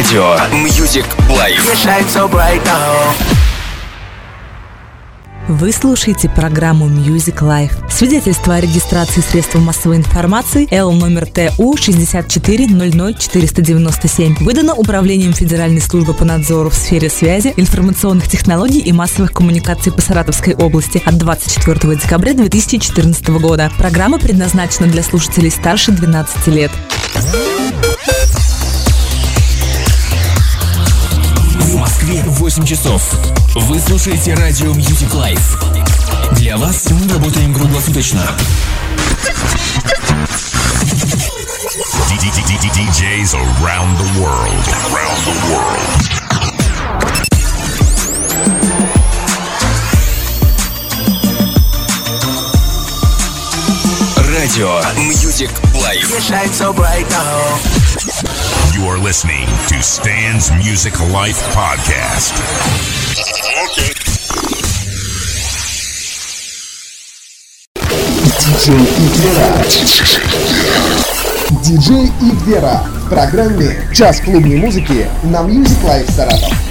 Радио Music Life. Вы слушаете программу Music Life. Свидетельство о регистрации средств массовой информации Л номер ТУ 6400497 выдано Управлением Федеральной службы по надзору в сфере связи, информационных технологий и массовых коммуникаций по Саратовской области от 24 декабря 2014 года. Программа предназначена для слушателей старше 12 лет. 8 часов. Вы слушаете радио Music Life. Для вас мы работаем круглосуточно. DJs around the world. Around the world. Радио Music Life. You are listening to Stan's Music Life Podcast. Диджей Игвера. Диджей Игвера. В программе «Час клубной музыки» на Music Life Саратов.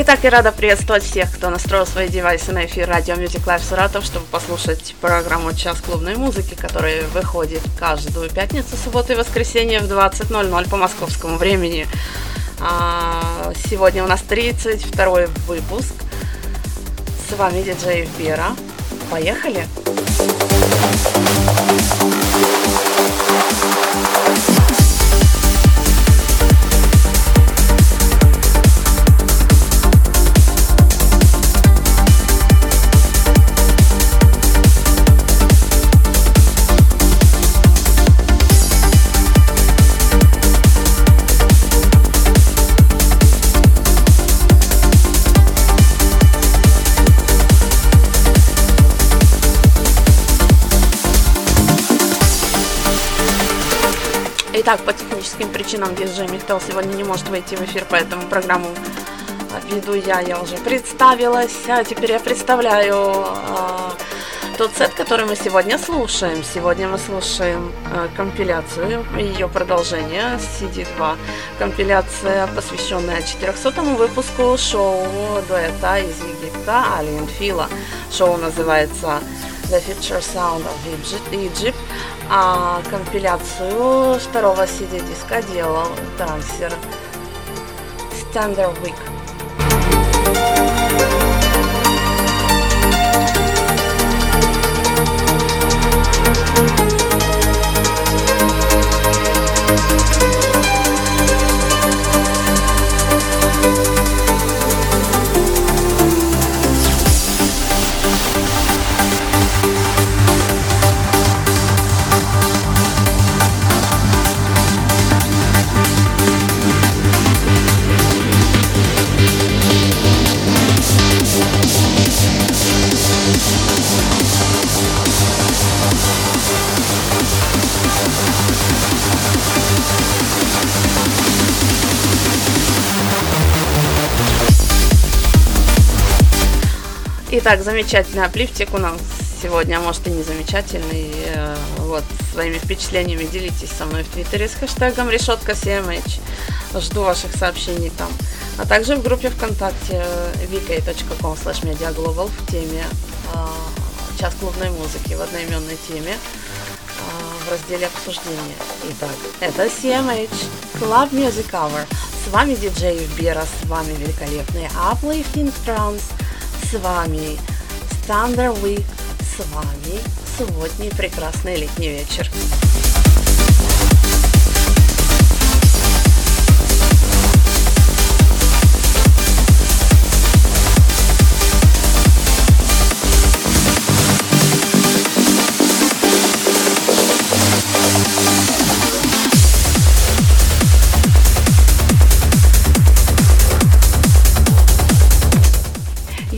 Итак, я рада приветствовать всех, кто настроил свои девайсы на эфир радио Music Live Саратов, чтобы послушать программу «Час клубной музыки», которая выходит каждую пятницу, субботу и воскресенье в 20.00 по московскому времени. А, Сегодня у нас 32 выпуск. С вами диджей Вера. Поехали! Итак, по техническим причинам диджей Михтел сегодня не может выйти в эфир, поэтому программу веду я, я уже представилась. А теперь я представляю а, тот сет, который мы сегодня слушаем. Сегодня мы слушаем а, компиляцию, ее продолжение CD2. Компиляция, посвященная 400 выпуску шоу дуэта из Египта Alien Фила. Шоу называется The Future Sound of Egypt, а компиляцию второго CD-диска делал трансфер Standard Week. Итак, замечательный аплифтик у нас сегодня, а может и не замечательный. Э, Вот, своими впечатлениями делитесь со мной в Твиттере с хэштегом решетка CMH. Жду ваших сообщений там. А также в группе ВКонтакте vk.com slash mediaglobal в теме э, час клубной музыки, в одноименной теме э, в разделе обсуждения. Итак, это CMH Club Music Hour. С вами диджей Бера, с вами великолепный Uplifting Trance, с вами Standard Week, с вами субботний прекрасный летний вечер.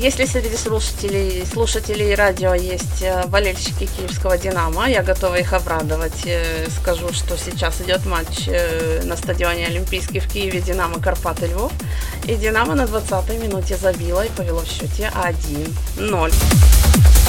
Если среди слушателей, слушателей радио есть э, болельщики киевского «Динамо», я готова их обрадовать. Э, скажу, что сейчас идет матч э, на стадионе Олимпийский в Киеве «Динамо» Карпаты Львов. И «Динамо» на 20-й минуте забило и повело в счете 1-0.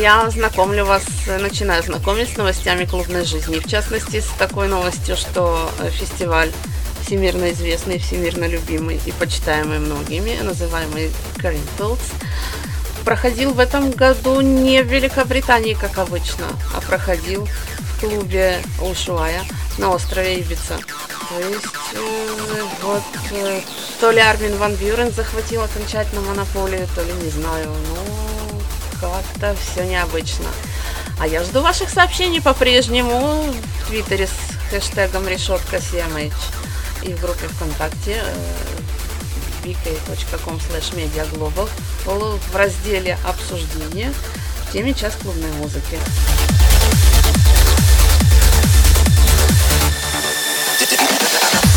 Я знакомлю вас, начинаю знакомить с новостями клубной жизни. В частности, с такой новостью, что э, фестиваль всемирно известный, всемирно любимый и почитаемый многими, называемый Greenfields, проходил в этом году не в Великобритании, как обычно, а проходил в клубе Ушуая на острове Ибица. То есть, э, вот, э, то ли Армин Ван Бюрен захватил окончательно монополию, то ли не знаю, ну, как-то э, все необычно. А я жду ваших сообщений по-прежнему в Твиттере с хэштегом решетка CMH и в группе ВКонтакте э, vk.com slash mediaglobal в разделе обсуждения в теме «Час клубной музыки». Thank.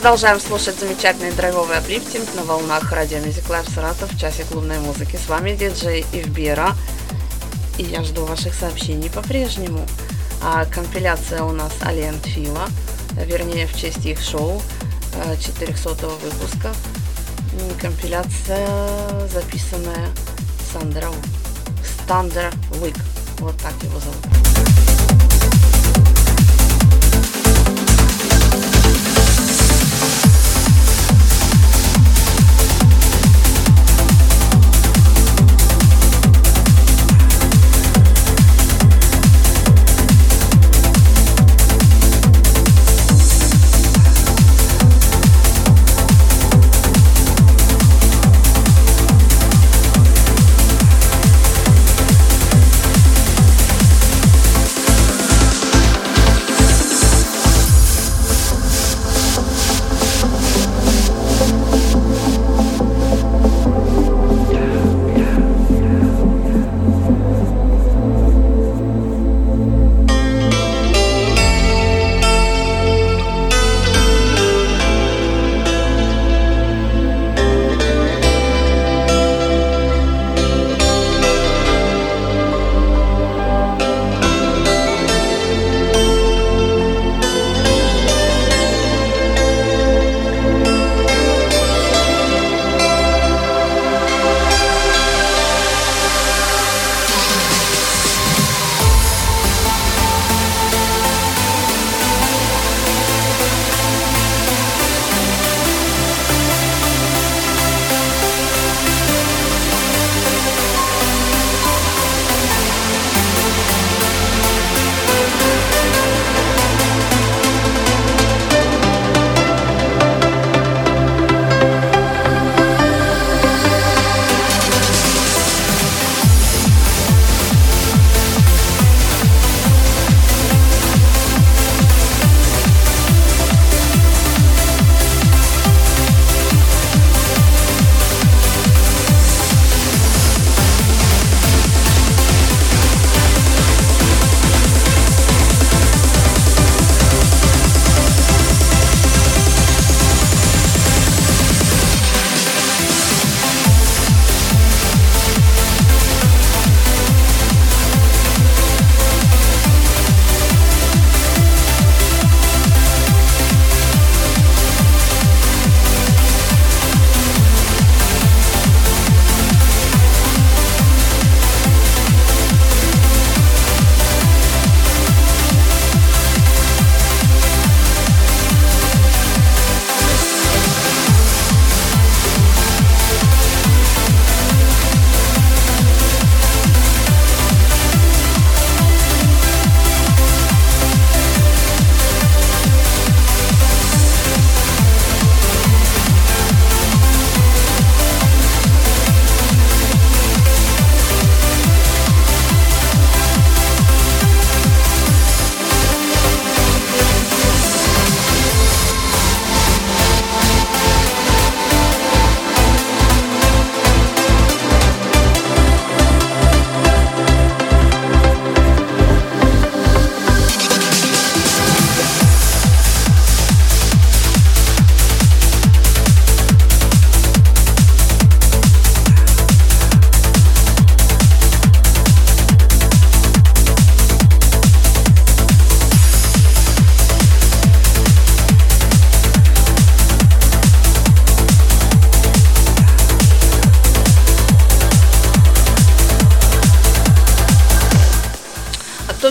Продолжаем слушать замечательный драйвовый аплифтинг на волнах радио Music Live Саратов в часе клубной музыки. С вами диджей Ивбера. И я жду ваших сообщений по-прежнему. А компиляция у нас Алиент Фила, вернее в честь их шоу 400 э, выпуска. Компиляция, записанная Сандра Стандер Уик. Вот так его зовут.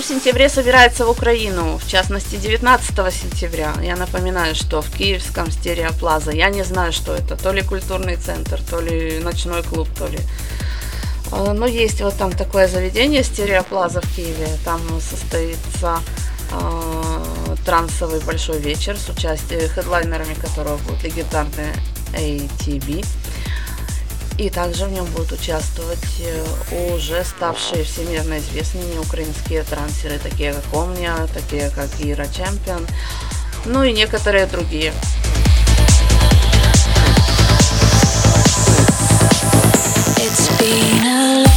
Сентябре собирается в Украину, в частности 19 сентября. Я напоминаю, что в Киевском Стереоплаза, я не знаю, что это, то ли культурный центр, то ли ночной клуб, то ли... А, но есть вот там такое заведение Стереоплаза в Киеве, там состоится э, трансовый большой вечер с участием хедлайнерами которого будут легендарные ATB. И также в нем будут участвовать э, уже ставшие всемирно известными украинские трансеры, такие как Омния, такие как Ира Чемпион, ну и некоторые другие. It's been a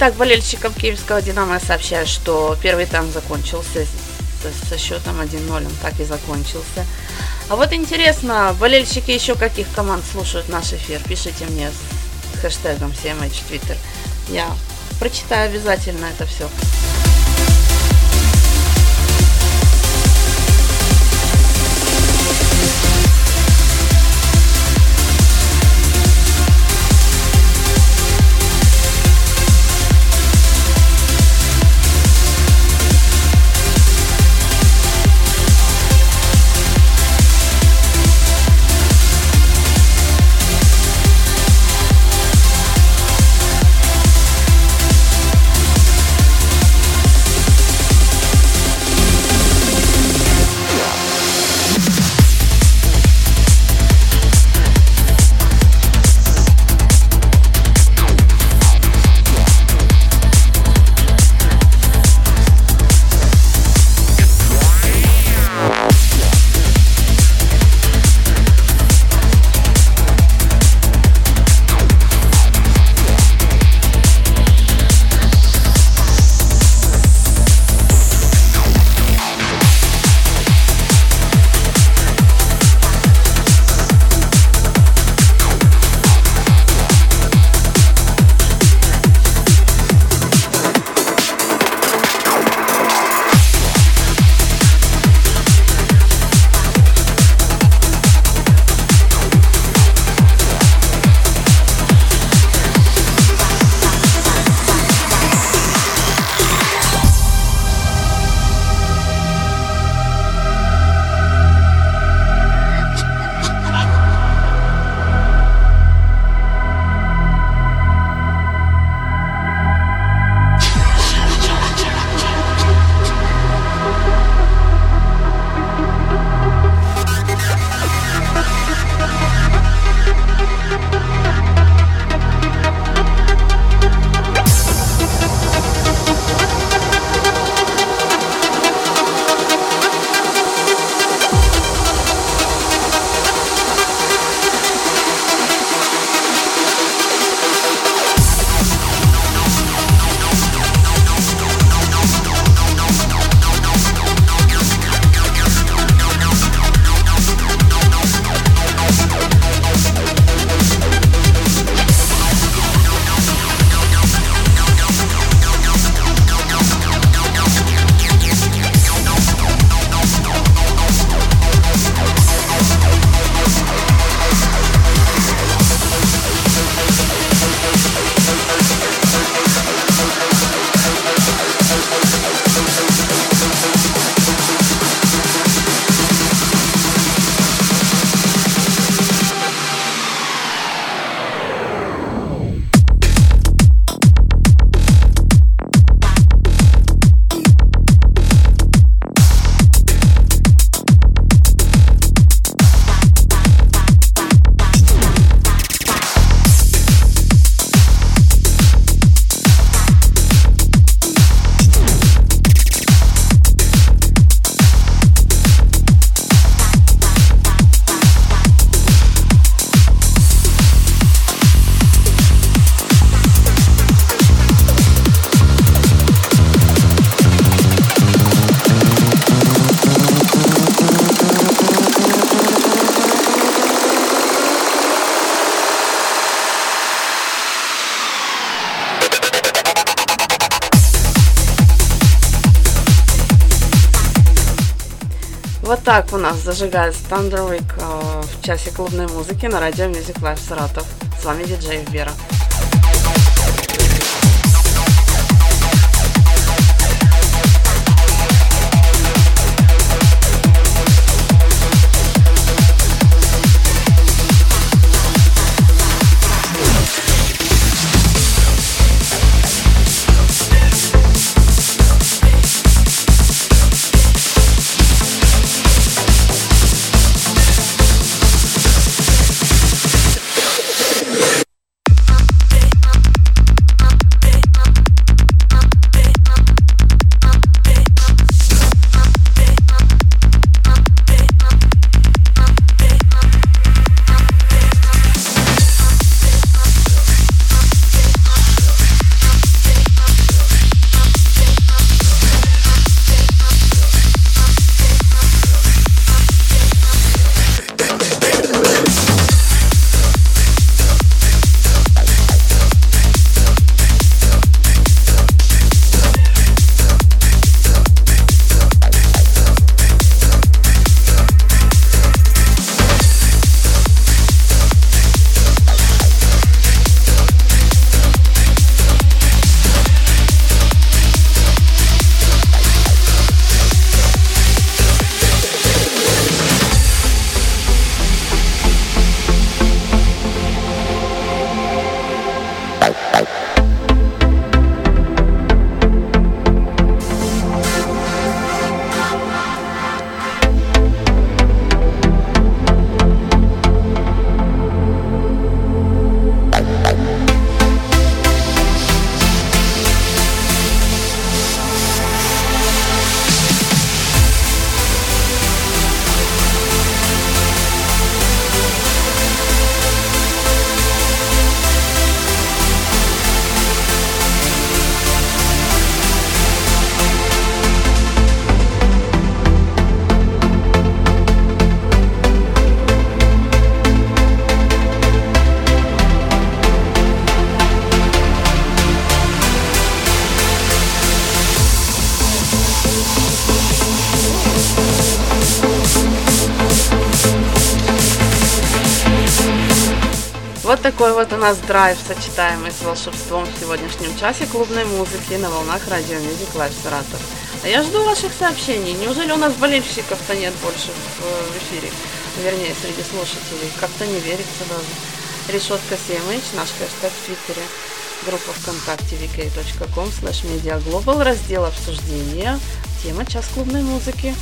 Итак, болельщикам киевского «Динамо» я сообщаю, что первый тайм закончился со счетом 1-0, он так и закончился. А вот интересно, болельщики еще каких команд слушают наш эфир? Пишите мне с хэштегом CMH Twitter. Я прочитаю обязательно это все. Так у нас зажигает Thunderwick э, в часе клубной музыки на радио Music Live Саратов. С вами диджей Вера. Нас драйв, сочетаемый с волшебством в сегодняшнем часе клубной музыки на волнах радио Music Live Саратов. А я жду ваших сообщений. Неужели у нас болельщиков-то нет больше в, в эфире? Вернее, среди слушателей. Как-то не верится даже. Решетка CMH, наш хэштег в Твиттере. Группа ВКонтакте vk.com slash медиаглобал, раздел обсуждения. Тема «Час клубной музыки».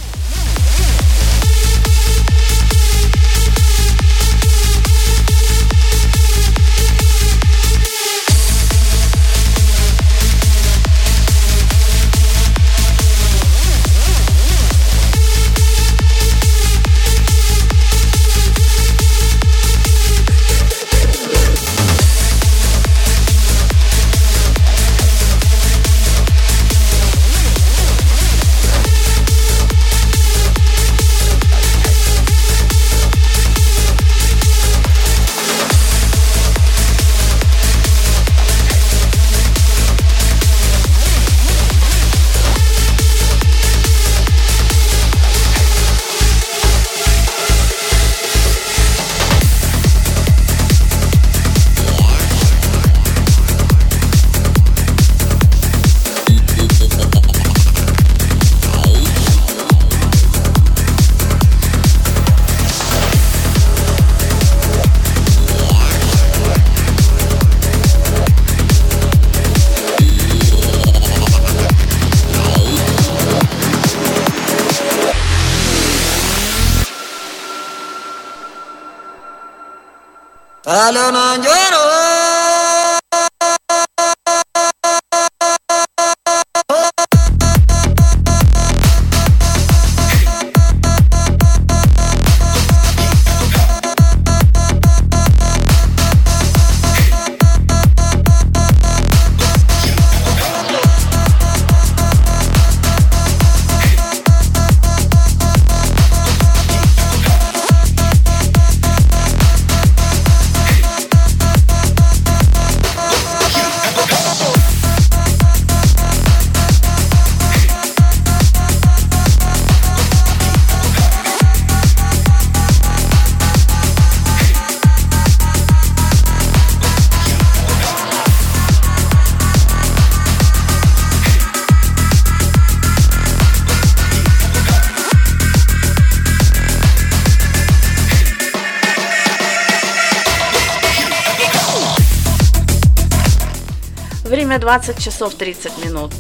Время 20 часов 30 минут.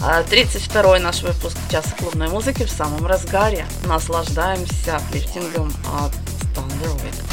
32-й наш выпуск часа клубной музыки в самом разгаре. Наслаждаемся лифтингом от Thunderwing.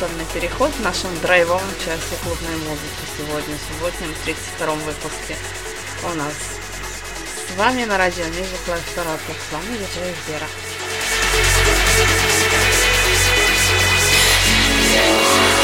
совершенный переход в нашем драйвовом части клубной музыки сегодня, субботнем 32-м выпуске у нас. С вами на радио Music Life Toronto, с вами диджей Вера. Yeah.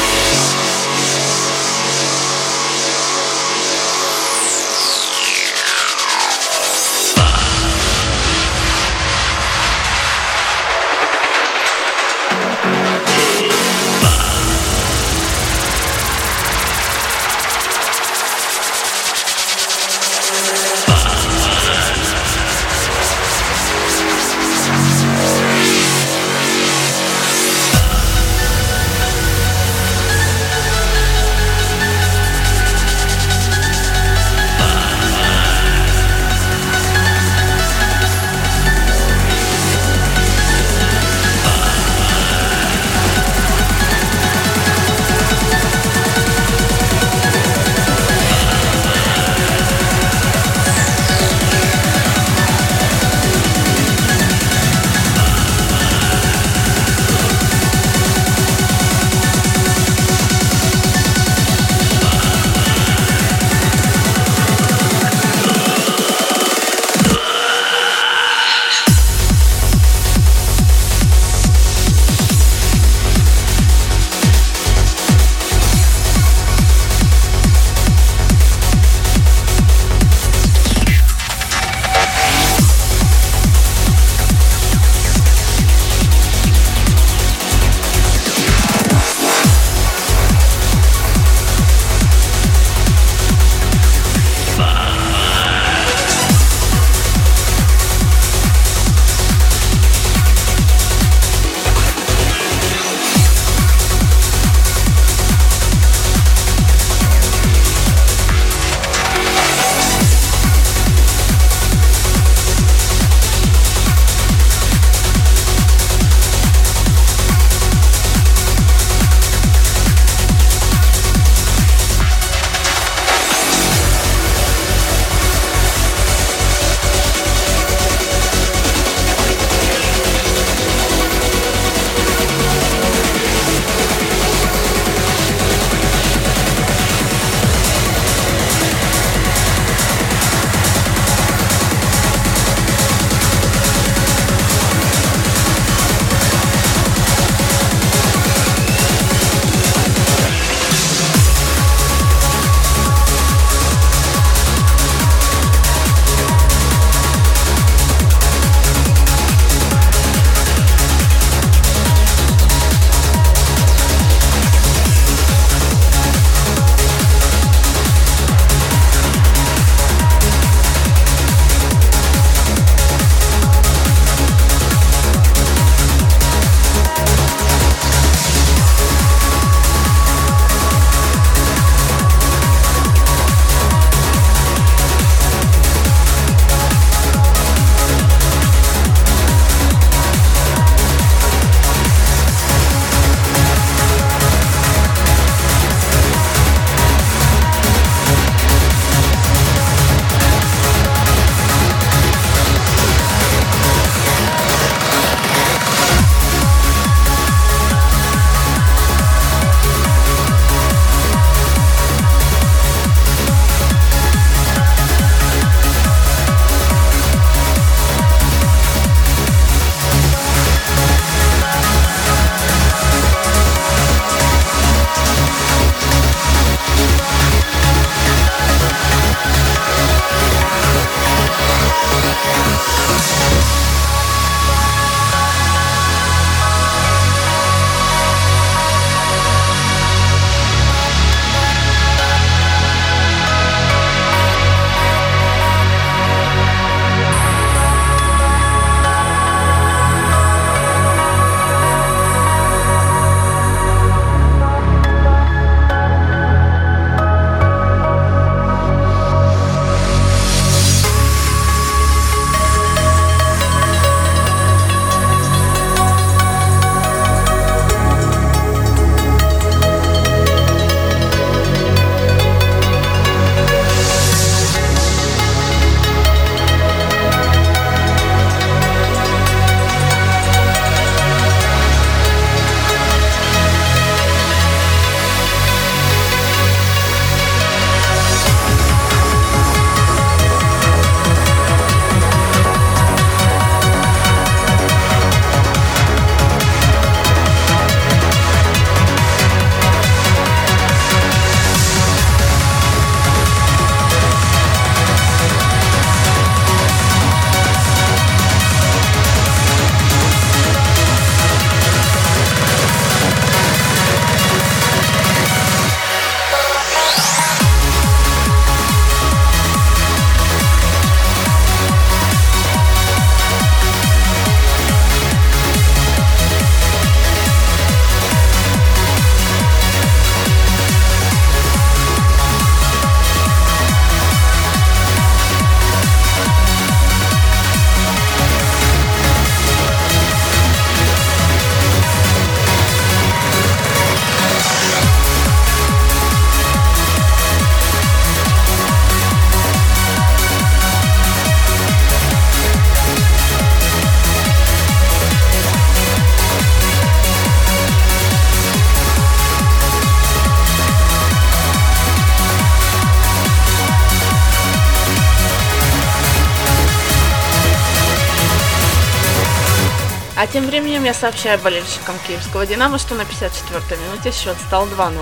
Я сообщаю болельщикам киевского «Динамо», что на 54-й минуте счет стал 2-0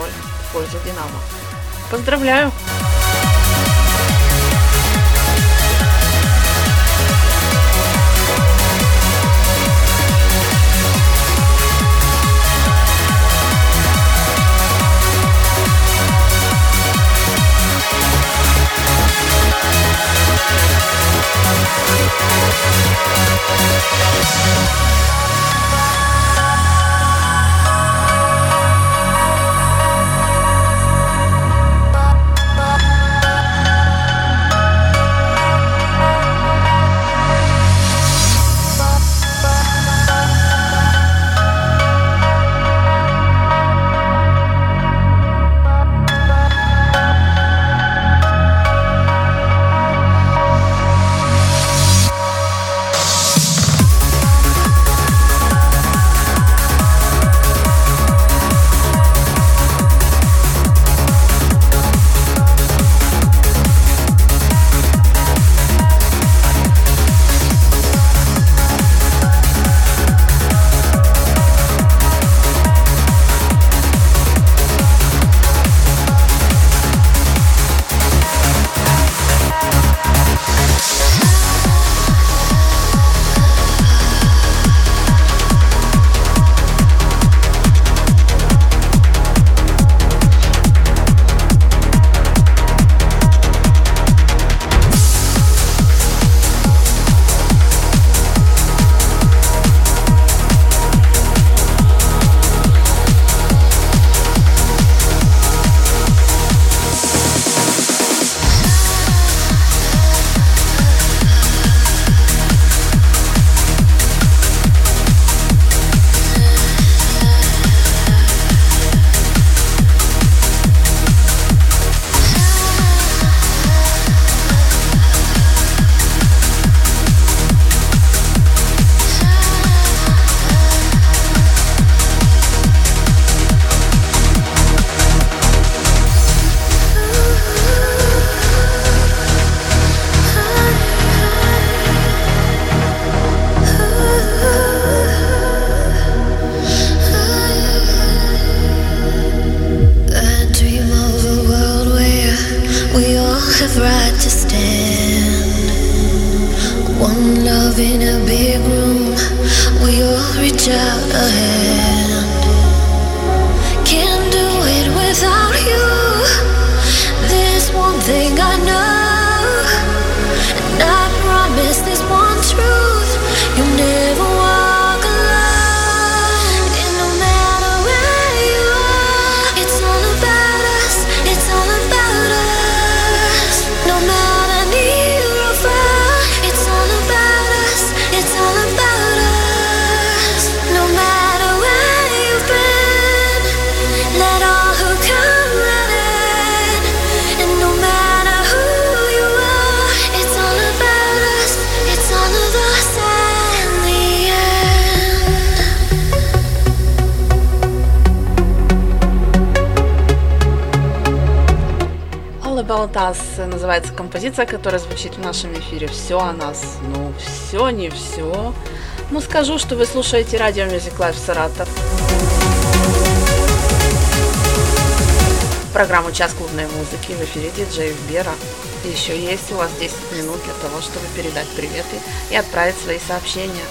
в пользу «Динамо». Поздравляю! Композиция, которая звучит в нашем эфире. Все о нас. Ну, все, не все. Ну, скажу, что вы слушаете радио Music Life Саратов. Программу «Час клубной музыки» в эфире диджей Бера. Еще есть у вас 10 минут для того, чтобы передать приветы и отправить свои сообщения.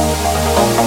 Bye.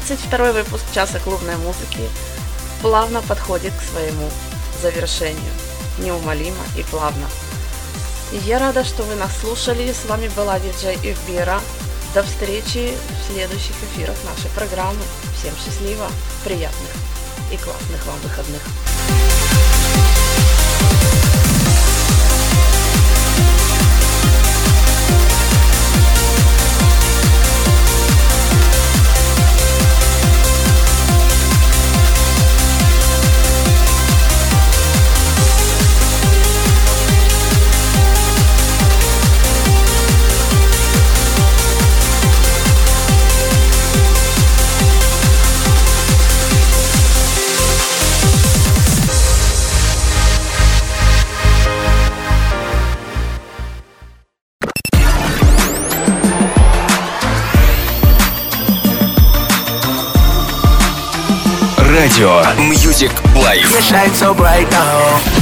32 выпуск часа клубной музыки плавно подходит к своему завершению. Неумолимо и плавно. Я рада, что вы нас слушали. С вами была диджей Эвбера. До встречи в следующих эфирах нашей программы. Всем счастливо, приятных и классных вам выходных. Радио Music Life.